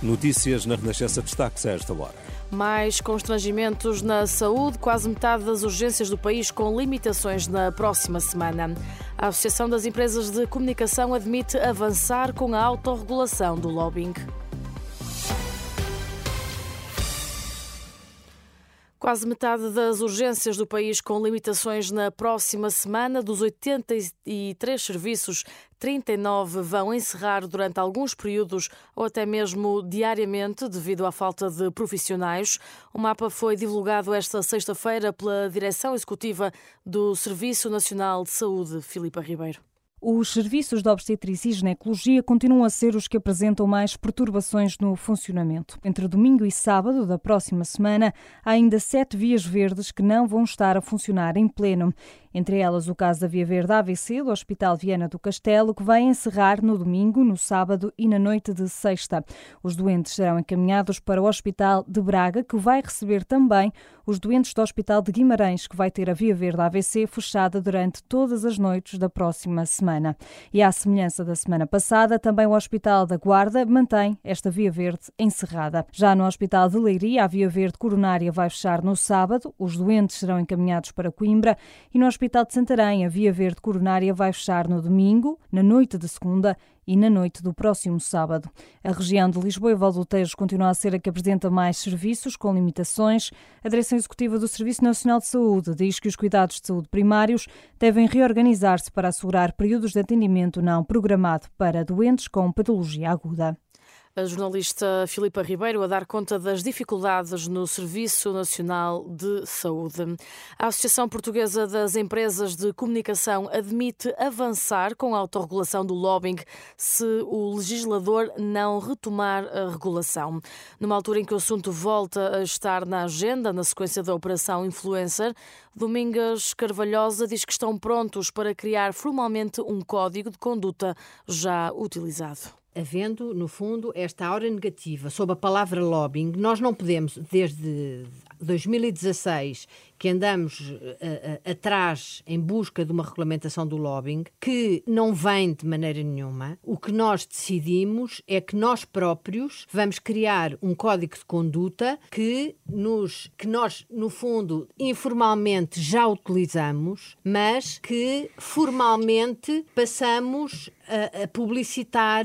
Notícias na Renascença destaques a esta hora. Mais constrangimentos na saúde, quase metade das urgências do país com limitações na próxima semana. A Associação das Empresas de Comunicação admite avançar com a autorregulação do lobbying. Quase metade das urgências do país com limitações na próxima semana. Dos 83 serviços, 39 vão encerrar durante alguns períodos ou até mesmo diariamente devido à falta de profissionais. O mapa foi divulgado esta sexta-feira pela Direção Executiva do Serviço Nacional de Saúde, Filipa Ribeiro. Os serviços de obstetrícia e ginecologia continuam a ser os que apresentam mais perturbações no funcionamento. Entre domingo e sábado da próxima semana, há ainda sete vias verdes que não vão estar a funcionar em pleno. Entre elas, o caso da Via Verde AVC do Hospital Viana do Castelo, que vai encerrar no domingo, no sábado e na noite de sexta. Os doentes serão encaminhados para o Hospital de Braga, que vai receber também os doentes do Hospital de Guimarães, que vai ter a Via Verde AVC fechada durante todas as noites da próxima semana. E à semelhança da semana passada, também o Hospital da Guarda mantém esta Via Verde encerrada. Já no Hospital de Leiria, a Via Verde Coronária vai fechar no sábado, os doentes serão encaminhados para Coimbra e no Hospital de Santarém, a Via Verde Coronária vai fechar no domingo, na noite de segunda e na noite do próximo sábado. A região de Lisboa e Val Tejo continua a ser a que apresenta mais serviços com limitações. A Direção Executiva do Serviço Nacional de Saúde diz que os cuidados de saúde primários devem reorganizar-se para assegurar períodos de atendimento não programado para doentes com patologia aguda a jornalista Filipa Ribeiro a dar conta das dificuldades no Serviço Nacional de Saúde. A Associação Portuguesa das Empresas de Comunicação admite avançar com a autorregulação do lobbying se o legislador não retomar a regulação. Numa altura em que o assunto volta a estar na agenda, na sequência da Operação Influencer, Domingas Carvalhosa diz que estão prontos para criar formalmente um código de conduta já utilizado havendo, no fundo, esta aura negativa sobre a palavra lobbying, nós não podemos, desde 2016, que andamos uh, uh, atrás em busca de uma regulamentação do lobbying, que não vem de maneira nenhuma. O que nós decidimos é que nós próprios vamos criar um código de conduta que, nos, que nós, no fundo, informalmente já utilizamos, mas que formalmente passamos a, a publicitar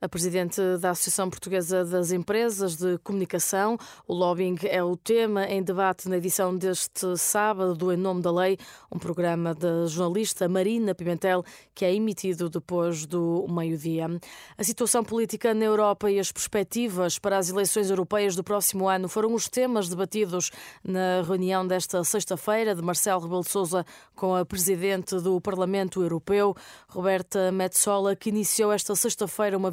a presidente da Associação Portuguesa das Empresas de Comunicação. O lobbying é o tema em debate na edição deste sábado do Em Nome da Lei, um programa da jornalista Marina Pimentel, que é emitido depois do meio-dia. A situação política na Europa e as perspectivas para as eleições europeias do próximo ano foram os temas debatidos na reunião desta sexta-feira de Marcelo Rebelo de Sousa com a presidente do Parlamento Europeu, Roberta Metsola, que iniciou esta sexta-feira uma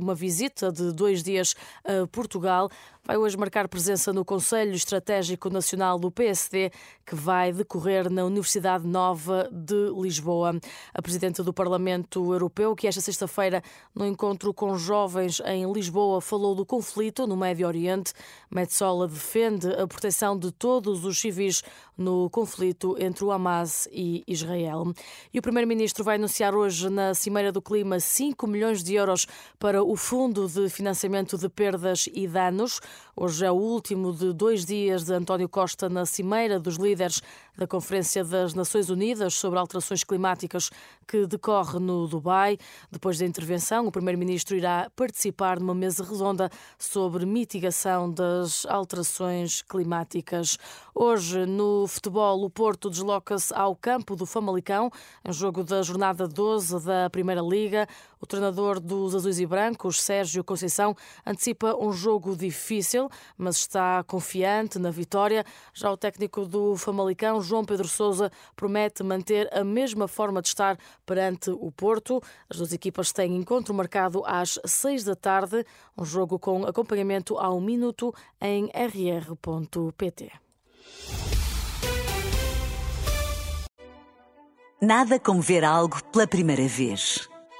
uma visita de dois dias a Portugal vai hoje marcar presença no Conselho Estratégico Nacional do PSD, que vai decorrer na Universidade Nova de Lisboa. A Presidente do Parlamento Europeu, que esta sexta-feira, no encontro com jovens em Lisboa, falou do conflito no Médio Oriente. Metsola defende a proteção de todos os civis no conflito entre o Hamas e Israel. E o Primeiro-Ministro vai anunciar hoje na Cimeira do Clima 5 milhões de euros para o Fundo de Financiamento de Perdas e Danos. Hoje é o último de dois dias de António Costa na Cimeira dos Líderes da Conferência das Nações Unidas sobre Alterações Climáticas que decorre no Dubai. Depois da intervenção, o Primeiro-Ministro irá participar numa mesa redonda sobre mitigação das alterações climáticas. Hoje, no futebol, o Porto desloca-se ao campo do Famalicão, em jogo da jornada 12 da Primeira Liga. O treinador dos Azuis e brancos, Sérgio Conceição, antecipa um jogo difícil, mas está confiante na vitória. Já o técnico do Famalicão, João Pedro Sousa, promete manter a mesma forma de estar perante o Porto. As duas equipas têm encontro marcado às seis da tarde, um jogo com acompanhamento ao minuto em rr.pt. Nada como ver algo pela primeira vez.